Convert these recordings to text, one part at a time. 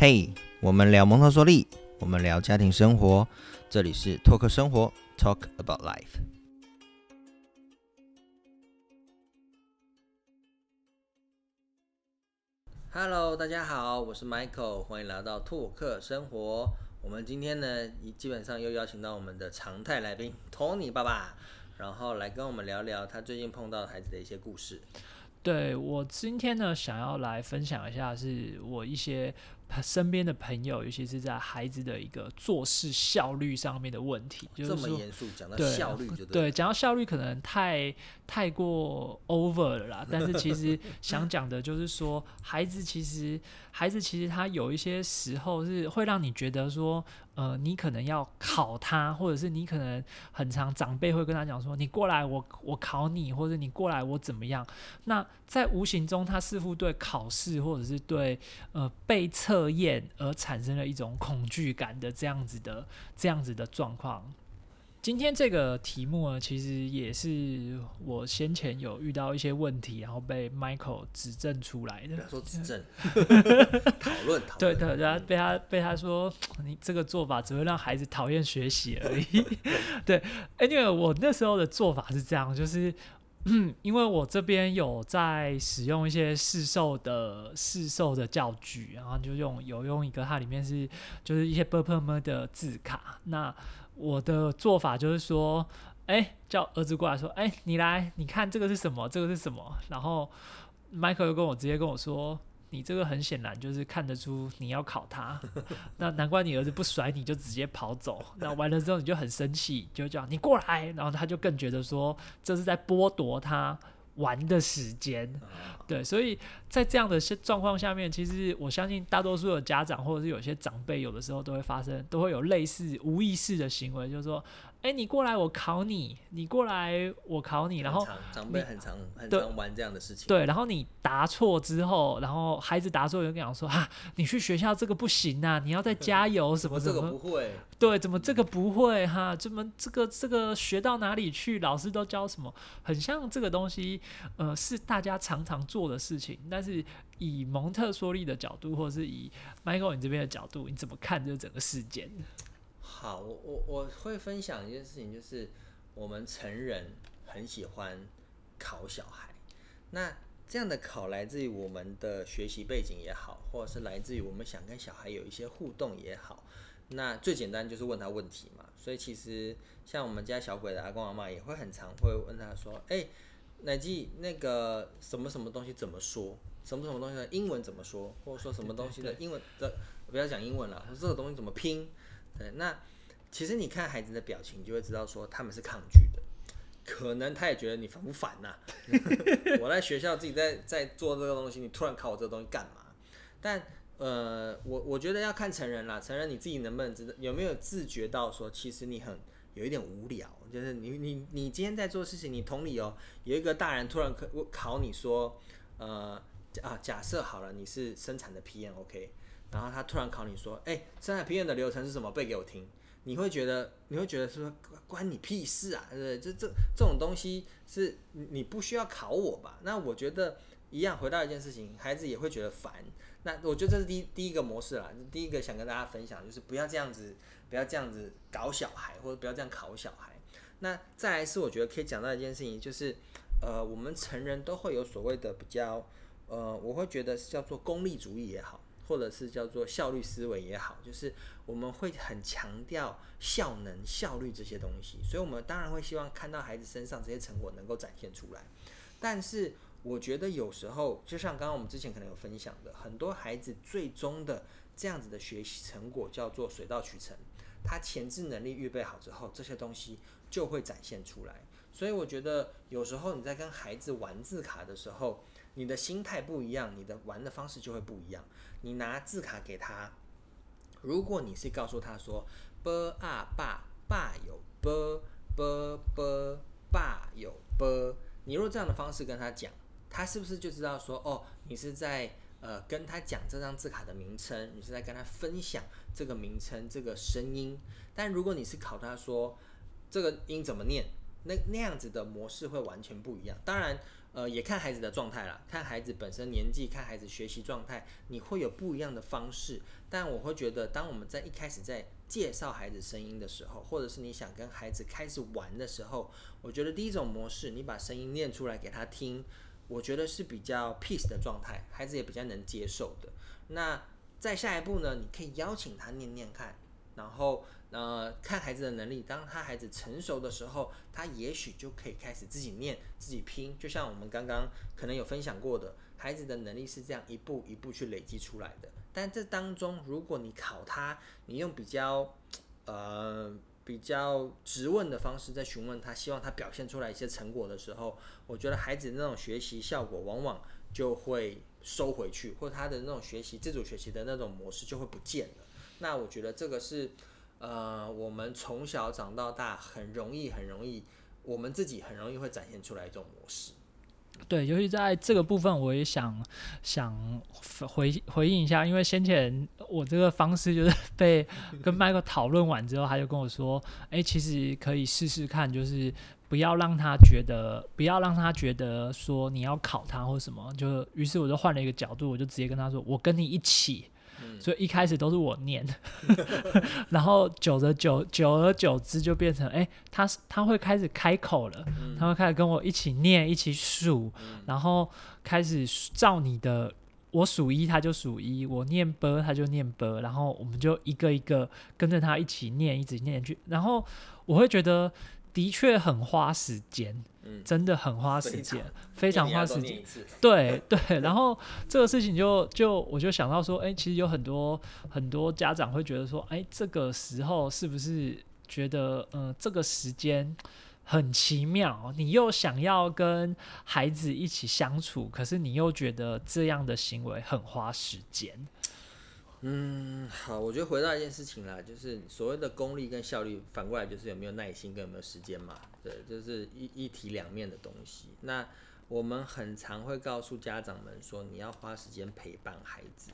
嘿，我们聊蒙特梭利，我们聊家庭生活，这里是托克生活，Talk about life。Hello，大家好，我是 Michael，欢迎来到拓克生活。我们今天呢，基本上又邀请到我们的常态来宾 Tony 爸爸，然后来跟我们聊聊他最近碰到孩子的一些故事。对我今天呢，想要来分享一下，是我一些。身边的朋友，尤其是在孩子的一个做事效率上面的问题，就是这么严肃讲到效率，就对，讲到效率可能太太过 over 了啦。但是其实 想讲的就是说，孩子其实孩子其实他有一些时候是会让你觉得说。呃，你可能要考他，或者是你可能很长长辈会跟他讲说，你过来我我考你，或者你过来我怎么样？那在无形中，他似乎对考试或者是对呃被测验而产生了一种恐惧感的这样子的这样子的状况。今天这个题目呢，其实也是我先前有遇到一些问题，然后被 Michael 指正出来的。说 指正，讨论讨论。对对，然后被他被他说，你这个做法只会让孩子讨厌学习而已。对，因为我那时候的做法是这样，就是 因为我这边有在使用一些市售的市售的教具，然后就用有用一个，它里面是就是一些 b u r p e 的字卡，那。我的做法就是说，哎，叫儿子过来说，哎，你来，你看这个是什么？这个是什么？然后，Michael 又跟我直接跟我说，你这个很显然就是看得出你要考他，那难怪你儿子不甩你就直接跑走。那完了之后你就很生气，就叫你过来，然后他就更觉得说这是在剥夺他。玩的时间，对，所以在这样的状况下面，其实我相信大多数的家长或者是有些长辈，有的时候都会发生，都会有类似无意识的行为，就是说。哎，你过来，我考你；你过来，我考你。然后长辈很常很常玩这样的事情。对，然后你答错之后，然后孩子答错，有跟讲说：“啊，你去学校这个不行啊，你要再加油什么 什么。”这个不会。对，怎么这个不会？哈，怎么这个这个学到哪里去？老师都教什么？很像这个东西，呃，是大家常常做的事情。但是以蒙特梭利的角度，或者是以 Michael 你这边的角度，你怎么看这整个事件？好，我我我会分享一件事情，就是我们成人很喜欢考小孩。那这样的考来自于我们的学习背景也好，或者是来自于我们想跟小孩有一些互动也好。那最简单就是问他问题嘛。所以其实像我们家小鬼的阿公阿妈也会很常会问他说：“哎，奶记那个什么什么东西怎么说？什么什么东西的英文怎么说？或者说什么东西的英文的不要讲英文了，说这个东西怎么拼？”对，那其实你看孩子的表情，你就会知道说他们是抗拒的，可能他也觉得你烦不烦呐？我在学校自己在在做这个东西，你突然考我这个东西干嘛？但呃，我我觉得要看成人啦，成人你自己能不能知道有没有自觉到说，其实你很有一点无聊，就是你你你今天在做事情，你同理哦，有一个大人突然考考你说，呃啊，假设好了，你是生产的 PM，OK。然后他突然考你说：“哎，生产 PM 的流程是什么？背给我听。”你会觉得，你会觉得说关你屁事啊？对不对？这这这种东西是你不需要考我吧？那我觉得一样，回到一件事情，孩子也会觉得烦。那我觉得这是第第一个模式啦。第一个想跟大家分享，就是不要这样子，不要这样子搞小孩，或者不要这样考小孩。那再来是我觉得可以讲到一件事情，就是呃，我们成人都会有所谓的比较，呃，我会觉得是叫做功利主义也好。或者是叫做效率思维也好，就是我们会很强调效能、效率这些东西，所以我们当然会希望看到孩子身上这些成果能够展现出来。但是我觉得有时候，就像刚刚我们之前可能有分享的，很多孩子最终的这样子的学习成果叫做水到渠成，他前置能力预备好之后，这些东西就会展现出来。所以我觉得有时候你在跟孩子玩字卡的时候，你的心态不一样，你的玩的方式就会不一样。你拿字卡给他，如果你是告诉他说 “b 啊爸爸有 b b b 爸有 b”，你若这样的方式跟他讲，他是不是就知道说哦，你是在呃跟他讲这张字卡的名称，你是在跟他分享这个名称这个声音？但如果你是考他说这个音怎么念，那那样子的模式会完全不一样。当然，呃，也看孩子的状态啦，看孩子本身年纪，看孩子学习状态，你会有不一样的方式。但我会觉得，当我们在一开始在介绍孩子声音的时候，或者是你想跟孩子开始玩的时候，我觉得第一种模式，你把声音念出来给他听，我觉得是比较 peace 的状态，孩子也比较能接受的。那再下一步呢，你可以邀请他念念看，然后呃看孩子的能力，当他孩子成熟的时候，他也许就可以开始自己念、自己拼，就像我们刚刚可能有分享过的，孩子的能力是这样一步一步去累积出来的。但这当中，如果你考他，你用比较呃比较直问的方式在询问他，希望他表现出来一些成果的时候，我觉得孩子那种学习效果往往就会收回去，或他的那种学习自主学习的那种模式就会不见了。那我觉得这个是呃我们从小长到大很容易很容易，我们自己很容易会展现出来一种模式。对，尤其在这个部分，我也想想回回应一下，因为先前我这个方式就是 被 跟麦克讨论完之后，他就跟我说，哎，其实可以试试看，就是不要让他觉得，不要让他觉得说你要考他或什么，就于是我就换了一个角度，我就直接跟他说，我跟你一起。所以一开始都是我念，然后久着久久而久之就变成，哎，他他会开始开口了，他会开始跟我一起念，一起数，然后开始照你的，我数一他就数一，我念波他就念波，然后我们就一个一个跟着他一起念，一直念去，然后我会觉得的确很花时间。真的很花时间，非常花时间。对对，然后这个事情就就我就想到说，哎，其实有很多很多家长会觉得说，哎，这个时候是不是觉得，嗯，这个时间很奇妙？你又想要跟孩子一起相处，可是你又觉得这样的行为很花时间。嗯，好，我觉得回到一件事情啦，就是所谓的功力跟效率，反过来就是有没有耐心跟有没有时间嘛。对，就是一一体两面的东西。那我们很常会告诉家长们说，你要花时间陪伴孩子。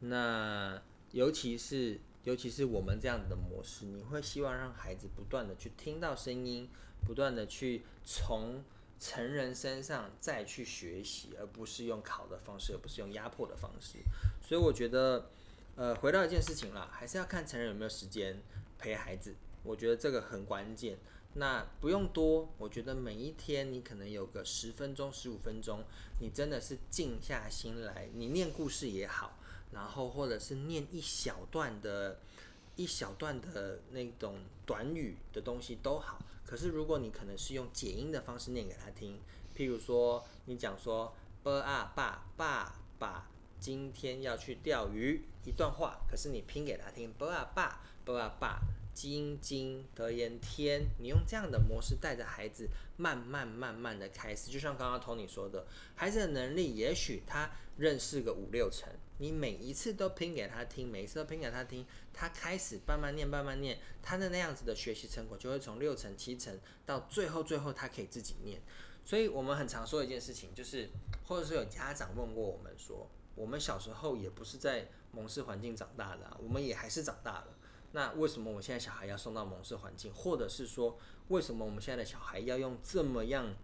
那尤其是尤其是我们这样子的模式，你会希望让孩子不断的去听到声音，不断的去从成人身上再去学习，而不是用考的方式，而不是用压迫的方式。所以我觉得。呃，回到一件事情啦，还是要看成人有没有时间陪孩子，我觉得这个很关键。那不用多，我觉得每一天你可能有个十分钟、十五分钟，你真的是静下心来，你念故事也好，然后或者是念一小段的、一小段的那种短语的东西都好。可是如果你可能是用解音的方式念给他听，譬如说你讲说 b 啊爸爸爸。今天要去钓鱼，一段话，可是你拼给他听，不啊爸，不啊爸，今今得言天，你用这样的模式带着孩子，慢慢慢慢的开始，就像刚刚 Tony 说的，孩子的能力也许他认识个五六成，你每一次都拼给他听，每一次都拼给他听，他开始慢慢念，慢慢念，他的那样子的学习成果就会从六成七成到最后最后他可以自己念，所以我们很常说一件事情，就是或者是有家长问过我们说。我们小时候也不是在蒙氏环境长大的，我们也还是长大了。那为什么我现在小孩要送到蒙氏环境，或者是说，为什么我们现在的小孩要用这么样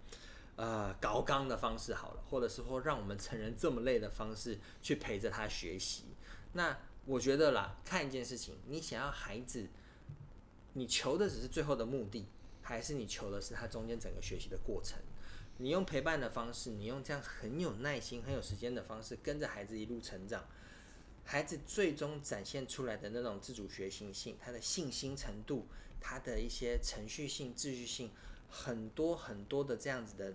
呃高刚的方式好了，或者是说让我们成人这么累的方式去陪着他学习？那我觉得啦，看一件事情，你想要孩子，你求的只是最后的目的，还是你求的是他中间整个学习的过程？你用陪伴的方式，你用这样很有耐心、很有时间的方式，跟着孩子一路成长，孩子最终展现出来的那种自主学习性、他的信心程度、他的一些程序性、秩序性，很多很多的这样子的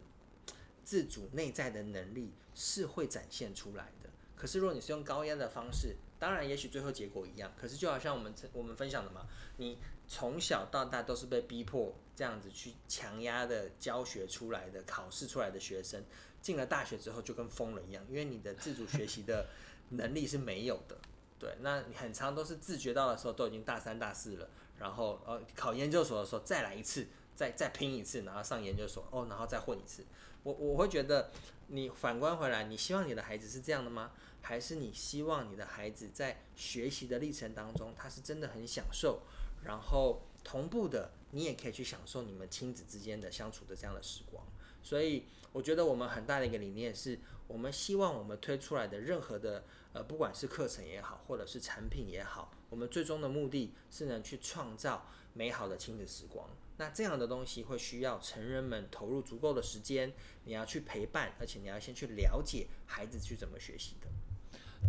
自主内在的能力是会展现出来的。可是如果你是用高压的方式，当然也许最后结果一样。可是就好像我们我们分享的嘛，你。从小到大都是被逼迫这样子去强压的教学出来的、考试出来的学生，进了大学之后就跟疯了一样，因为你的自主学习的 能力是没有的。对，那你很长都是自觉到的时候都已经大三大四了，然后呃考研究所的时候再来一次，再再拼一次，然后上研究所哦，然后再混一次。我我会觉得你反观回来，你希望你的孩子是这样的吗？还是你希望你的孩子在学习的历程当中，他是真的很享受？然后同步的，你也可以去享受你们亲子之间的相处的这样的时光。所以我觉得我们很大的一个理念是，我们希望我们推出来的任何的呃，不管是课程也好，或者是产品也好，我们最终的目的是能去创造美好的亲子时光。那这样的东西会需要成人们投入足够的时间，你要去陪伴，而且你要先去了解孩子去怎么学习的。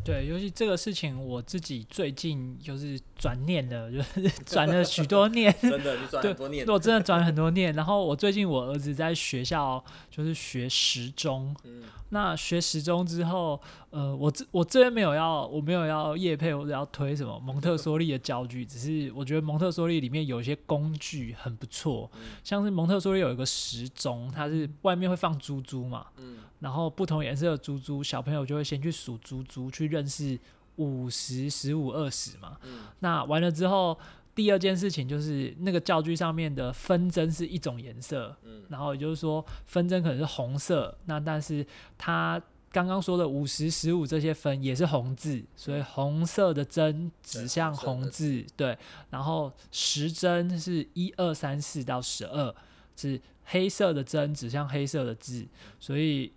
对，尤其这个事情，我自己最近就是转念了，就是 转了许多念。真的，你转很多念。我真的转了很多念。然后我最近我儿子在学校就是学时钟。嗯。那学时钟之后，呃，我这我这边没有要，我没有要叶配或者要推什么蒙特梭利的教具，只是我觉得蒙特梭利里面有一些工具很不错，像是蒙特梭利有一个时钟，它是外面会放珠珠嘛。嗯。然后不同颜色的珠珠，小朋友就会先去数珠珠，去认识五十、十五、二十嘛。嗯。那完了之后，第二件事情就是那个教具上面的分针是一种颜色。嗯。然后也就是说，分针可能是红色，那但是它刚刚说的五十、十五这些分也是红字，所以红色的针指向红字。对。然后时针是一二三四到十二，是黑色的针指向黑色的字，所以。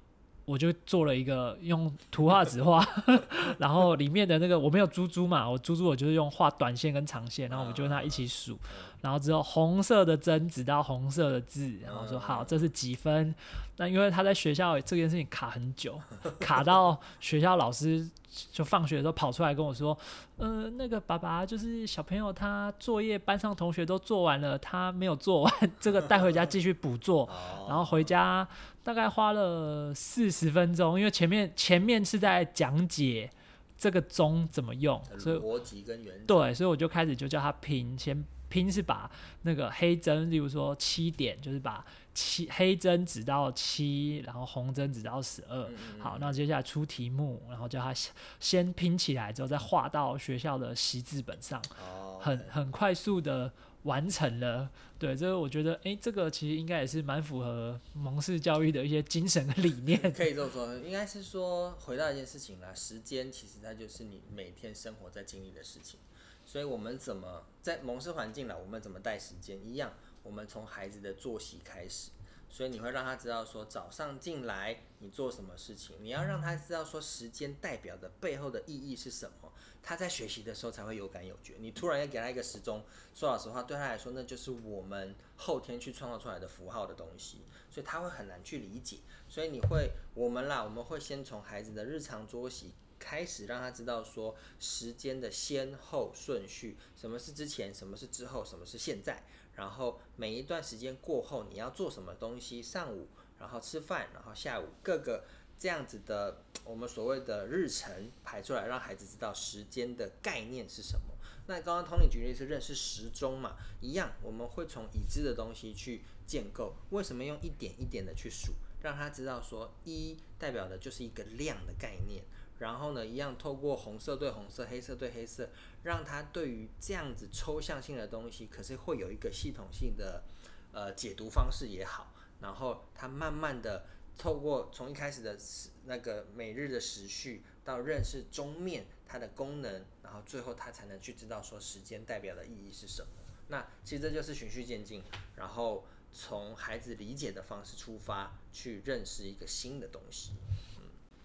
我就做了一个用图画纸画，然后里面的那个我没有珠珠嘛，我珠珠我就是用画短线跟长线，然后我就跟他一起数，然后之后红色的针指到红色的字，然后说好这是几分。那因为他在学校这件事情卡很久，卡到学校老师就放学的时候跑出来跟我说，呃，那个爸爸就是小朋友他作业班上同学都做完了，他没有做完，这个带回家继续补做，然后回家大概花了四十分钟，因为前面前面是在讲解这个钟怎么用，所以逻辑跟原对，所以我就开始就叫他拼，先拼是把那个黑针，例如说七点，就是把。七黑针指到七，然后红针指到十二。好，那接下来出题目，然后叫他先拼起来，之后再画到学校的习字本上。哦，很很快速的完成了。对，这个我觉得，哎，这个其实应该也是蛮符合蒙氏教育的一些精神和理念。可以这么说，应该是说回到一件事情啦，时间其实它就是你每天生活在经历的事情。所以我们怎么在蒙氏环境了，我们怎么带时间一样。我们从孩子的作息开始，所以你会让他知道说早上进来你做什么事情，你要让他知道说时间代表的背后的意义是什么，他在学习的时候才会有感有觉。你突然要给他一个时钟，说老实话，对他来说那就是我们后天去创造出来的符号的东西，所以他会很难去理解。所以你会我们啦，我们会先从孩子的日常作息开始，让他知道说时间的先后顺序，什么是之前，什么是之后，什么是现在。然后每一段时间过后，你要做什么东西？上午，然后吃饭，然后下午，各个这样子的我们所谓的日程排出来，让孩子知道时间的概念是什么。那刚刚 Tony 举例是认识时钟嘛，一样，我们会从已知的东西去建构。为什么用一点一点的去数，让他知道说一代表的就是一个量的概念。然后呢，一样透过红色对红色，黑色对黑色，让他对于这样子抽象性的东西，可是会有一个系统性的呃解读方式也好。然后他慢慢的透过从一开始的那个每日的时序，到认识钟面它的功能，然后最后他才能去知道说时间代表的意义是什么。那其实这就是循序渐进，然后从孩子理解的方式出发，去认识一个新的东西。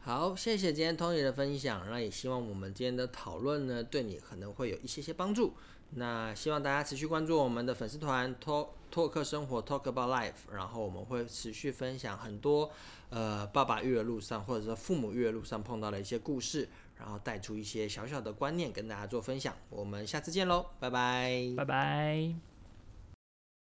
好，谢谢今天 Tony 的分享，那也希望我们今天的讨论呢，对你可能会有一些些帮助。那希望大家持续关注我们的粉丝团 “Talk Talk 生活 Talk About Life，然后我们会持续分享很多呃爸爸育儿路上或者说父母育儿路上碰到的一些故事，然后带出一些小小的观念跟大家做分享。我们下次见喽，拜拜，拜拜。